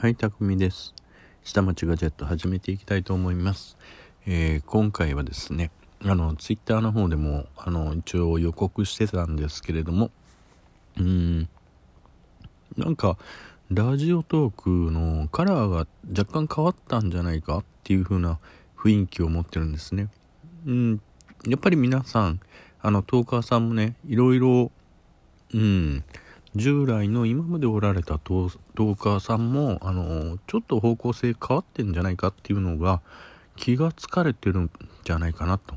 はい、たくみです。下町ガジェット始めていきたいと思います。えー今回はですね、あの、ツイッターの方でも、あの、一応予告してたんですけれども、うん、なんか、ラジオトークのカラーが若干変わったんじゃないかっていう風な雰囲気を持ってるんですね。うん、やっぱり皆さん、あの、トーカーさんもね、いろいろ、うん、従来の今までおられたトーカーさんもあのちょっと方向性変わってんじゃないかっていうのが気がつかれてるんじゃないかなと。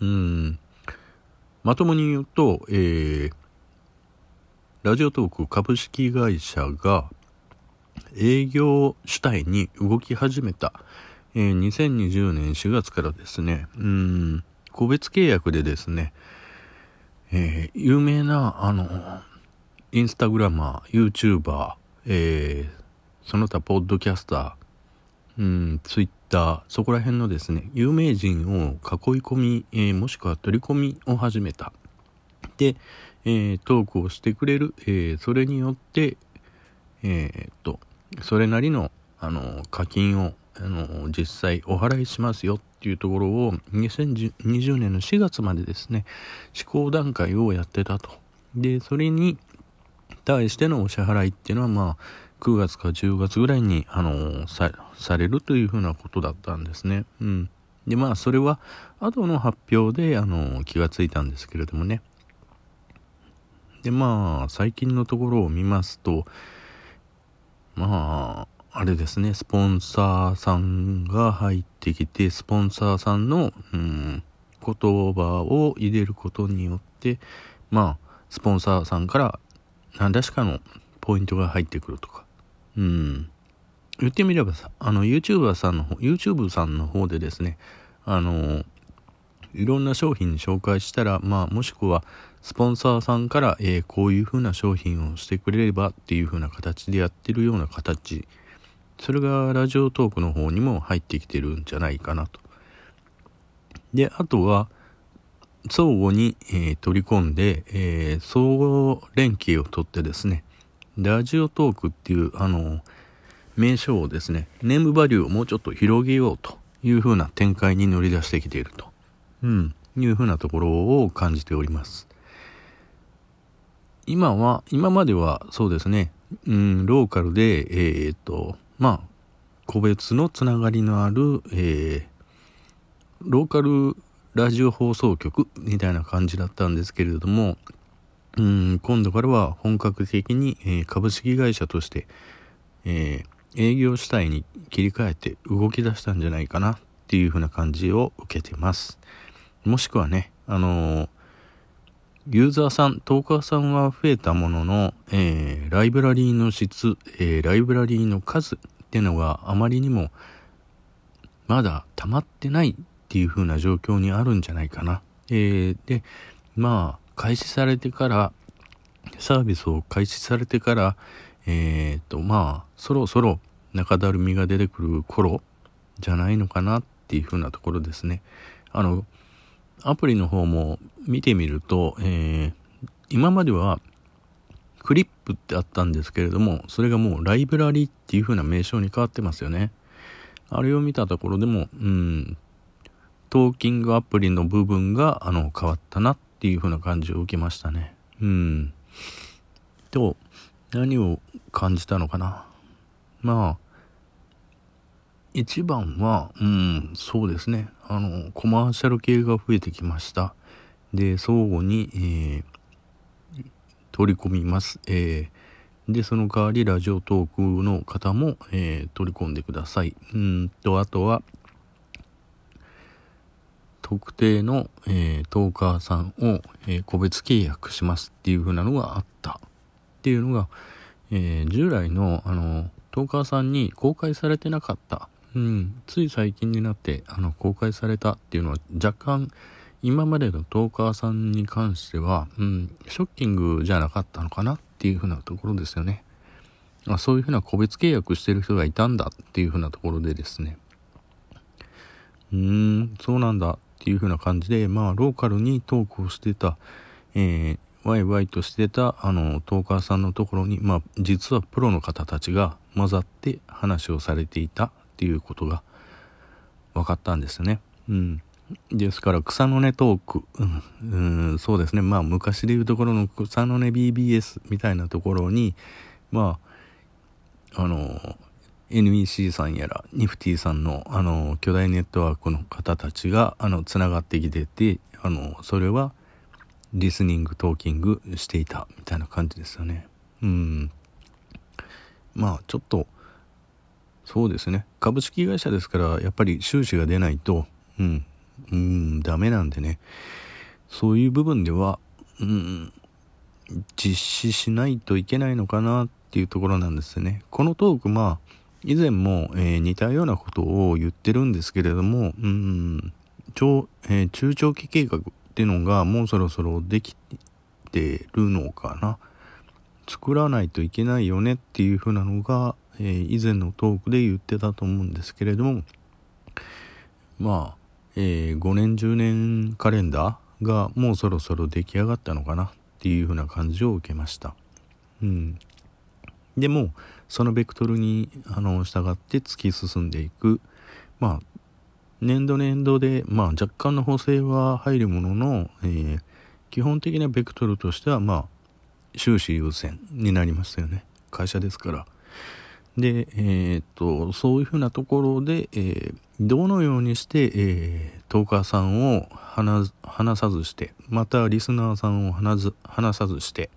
うん。まともに言うと、えーラジオトーク株式会社が営業主体に動き始めた、えー2020年4月からですね。うん。個別契約でですねえー有名な、あの、インスタグラマー、YouTuber、えーその他、ポッドキャスター、うん、ツイッター、そこら辺のですね、有名人を囲い込み、えーもしくは取り込みを始めた。で、えートークをしてくれる、えーそれによって、えーっと、それなりの、あの、課金を、あの、実際お払いしますよっていうところを、2020年の4月までですね、試行段階をやってたと。で、それに対してのお支払いっていうのは、まあ、9月か10月ぐらいに、あの、さ、されるというふうなことだったんですね。うん。で、まあ、それは、後の発表で、あの、気がついたんですけれどもね。で、まあ、最近のところを見ますと、まあ、あれですね、スポンサーさんが入ってきて、スポンサーさんの、うん、言葉を入れることによって、まあ、スポンサーさんから何らしかのポイントが入ってくるとか。うん。言ってみればさ、あの、YouTuber さんの方、YouTube さんの方でですね、あの、いろんな商品紹介したら、まあ、もしくは、スポンサーさんから、えーこういう風な商品をしてくれればっていう風な形でやってるような形。それがラジオトークの方にも入ってきてるんじゃないかなと。で、あとは、相互に、えー取り込んで、えー相互連携をとってですね、ラジオトークっていう、あの、名称をですね、ネームバリューをもうちょっと広げようという風な展開に乗り出してきていると、うん、いう風なところを感じております。今は、今まではそうですね、うん、ローカルで、えーっと、まあ、個別のつながりのある、えーローカルラジオ放送局みたいな感じだったんですけれども、うん、今度からは本格的に、えー株式会社として、えー営業主体に切り替えて動き出したんじゃないかなっていう風な感じを受けてます。もしくはね、あのーユーザーさん、トーカーさんは増えたものの、えーライブラリーの質、えライブラリーの数っていうのがあまりにもまだ溜まってないっていう風な状況にあるんじゃないかな。えーで、まあ、開始されてから、サービスを開始されてから、えー、と、まあ、そろそろ中だるみが出てくる頃じゃないのかなっていう風なところですね。あの、アプリの方も見てみると、えー今まではクリップってあったんですけれども、それがもうライブラリっていう風な名称に変わってますよね。あれを見たところでも、うん、トーキングアプリの部分が、あの、変わったなっていう風な感じを受けましたね。うん。と、何を感じたのかな。まあ、一番は、うん、そうですね。あの、コマーシャル系が増えてきました。で、相互に、えー取り込みます。えーで、その代わりラジオトークの方も、えー取り込んでください。うんと、あとは、特定の、えートーカーさんを、えー個別契約しますっていう風なのがあったっていうのが、えー従来の、あの、トーカーさんに公開されてなかった。うん、つい最近になって、あの、公開されたっていうのは若干、今までのトーカーさんに関しては、うん、ショッキングじゃなかったのかなっていう風なところですよね。あそういう風な個別契約してる人がいたんだっていう風なところでですね。うーん、そうなんだていう風な感じで、まあ、ローカルにトークをしてた、えーワイワイとしてたあのトーカーさんのところに、まあ、実はプロの方たちが混ざって話をされていたっていうことが分かったんですね。うん、ですから草の根トーク、うん、うんそうですねまあ昔でいうところの草の根 BBS みたいなところにまああの NEC さんやらニフティさんのあの巨大ネットワークの方たちがあのつながってきててあのそれはリスニングトーキングしていたみたいな感じですよね。うん。まあちょっとそうですね。株式会社ですからやっぱり収支が出ないとうん。うんダメなんでね。そういう部分ではうん実施しないといけないのかなっていうところなんですよね。このトークまあ以前も、えー、似たようなことを言ってるんですけれどもうん超、えー、中長期計画っていうのがもうそろそろできてるのかな。作らないといけないよねっていう風なのが、えー、以前のトークで言ってたと思うんですけれどもまあ、えー、5年10年カレンダーがもうそろそろ出来上がったのかなっていう風な感じを受けました。うん。でもそのベクトルにあの従って突き進んでいく。まあ年度年度で、まあ、若干の補正は入るものの、えー、基本的なベクトルとしては、まあ、収支優先になりますよね。会社ですから。で、えー、っとそういうふうなところで、えー、どのようにして、えー、トーカーさんを話さずしてまたリスナーさんを話ず話さずして、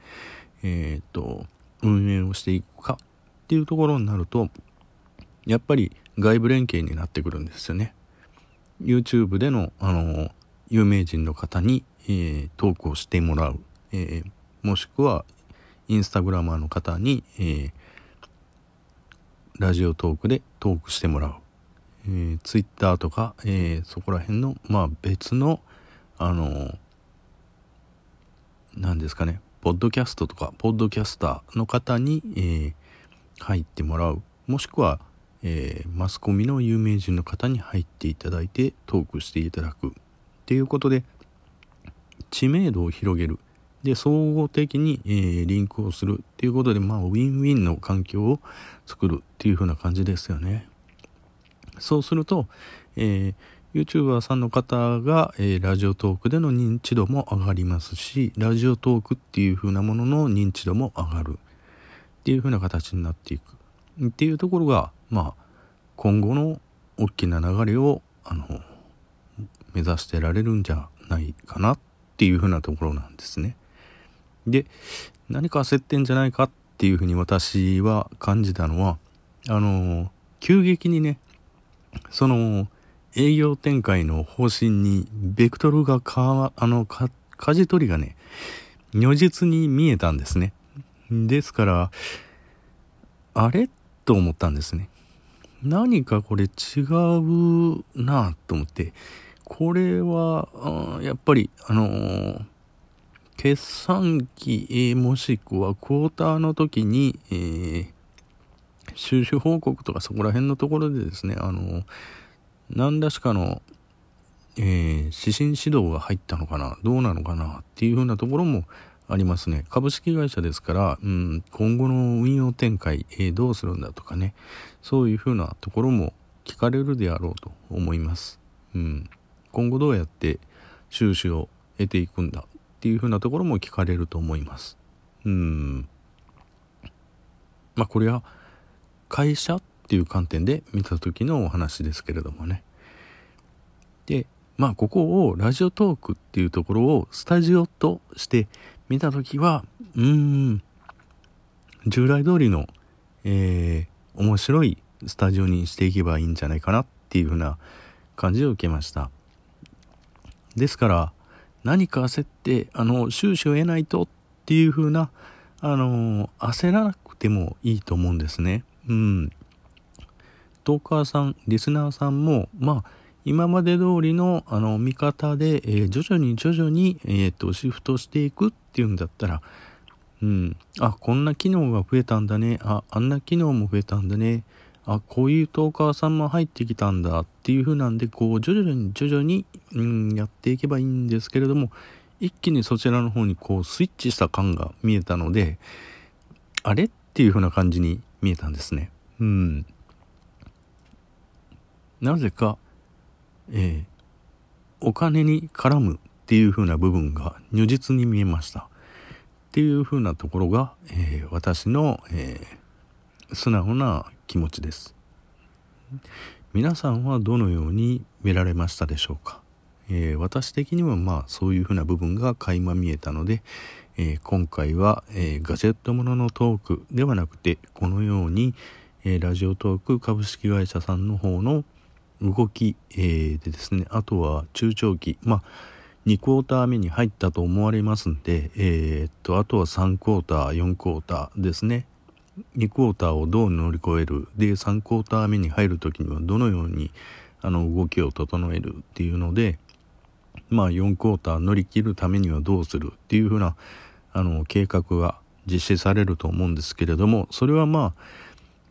えー、っと運営をしていくかっていうところになるとやっぱり外部連携になってくるんですよね YouTube での、あの、有名人の方に、えー、トークをしてもらう。えー、もしくは、インスタグラマーの方に、えー、ラジオトークでトークしてもらう。えー、Twitter とか、えー、そこら辺の、まあ別の、あの何ですかね、ポッドキャストとか、ポッドキャスターの方に、えー、入ってもらう。もしくは、えー、マスコミの有名人の方に入っていただいてトークしていただく。っていうことで知名度を広げる。で総合的に、えー、リンクをする。っていうことでまあウィンウィンの環境を作る。っていう風な感じですよね。そうすると、えー、YouTuber さんの方が、えー、ラジオトークでの認知度も上がりますしラジオトークっていう風なものの認知度も上がるっていう風な形になっていくっていうところがまあ今後の大きな流れをあの目指してられるんじゃないかなっていうふうなところなんですね。で何か焦ってんじゃないかっていうふうに私は感じたのはあの急激にねその営業展開の方針にベクトルがかあのか舵取りがね如実に見えたんですね。ですからあれ？と思ったんですね。何かこれ違うなと思って、これは、やっぱり、あのー、決算期、えー、もしくはクォーターの時に、えー、収支報告とかそこら辺のところでですね、あのー、何らしかの、えー、指針指導が入ったのかな、どうなのかなっていうふうなところもありますね。株式会社ですから、うん、今後の運用展開、えー、どうするんだとかね、そういうふうなところも聞かれるであろうと思います。うん、今後どうやって収支を得ていくんだっていうふうなところも聞かれると思います。うん。まあこれは会社っていう観点で見た時のお話ですけれどもね。で、まあここをラジオトークっていうところをスタジオとして見た時は、うーん、従来通りの、えー、面白いスタジオにしていけばいいんじゃないかなっていう風な感じを受けました。ですから何か焦ってあの収支を得ないとっていう風なあの焦らなくてもいいと思うんですね。うん。トーカーさんリスナーさんもまあ今まで通りのあの見方で、えー、徐々に徐々に、えーとシフトしていくっていうんだったらうん。あ、こんな機能が増えたんだね。あ、あんな機能も増えたんだね。あ、こういうトーカーさんも入ってきたんだっていう風なんで、こう、徐々に徐々に、うん、やっていけばいいんですけれども、一気にそちらの方にこうスイッチした感が見えたので、あれ？っていう風な感じに見えたんですね。うん。なぜか、えー、お金に絡むっていう風な部分が如実に見えました。っていう風なところが、えー、私の、えー、素直な気持ちです。皆さんはどのように見られましたでしょうか、えー、私的にはまあそういうふうな部分が垣間見えたので、えー、今回は、えー、ガジェットもののトークではなくてこのように、えラジオトーク株式会社さんの方の動き、えでですねあとは中長期まあ2クォーター目に入ったと思われますんで、えー、っとあとは3クォーター4クォーターですね。2クォーターをどう乗り越える？で3クォーター目に入る時にはどのようにあの動きを整えるっていうのでまあ4クォーター乗り切るためにはどうするっていうふうなあの計画が実施されると思うんですけれどもそれはまあ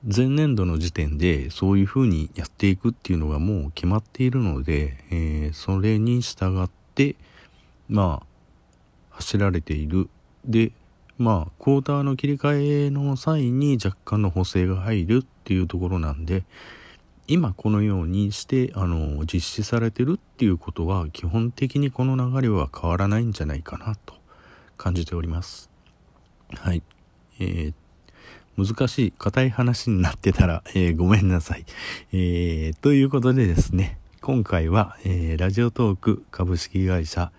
前年度の時点でそういうふうにやっていくっていうのがもう決まっているので、えー、それに従ってまあ走られているでまあ、クォーターの切り替えの際に若干の補正が入るっていうところなんで、今このようにして、あの、実施されてるっていうことは、基本的にこの流れは変わらないんじゃないかなと感じております。はい。えー、難しい、硬い話になってたら、えー、ごめんなさい。えー、ということでですね、今回は、えー、ラジオトーク株式会社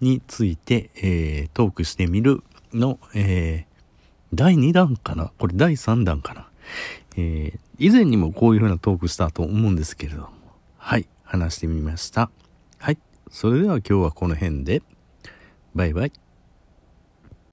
について、えー、トークしてみるの、えー、第2弾かな？これ第3弾かな？えー、以前にもこういう風なトークしたと思うんですけれども、はい、話してみました。はい、それでは今日はこの辺で、バイバイ。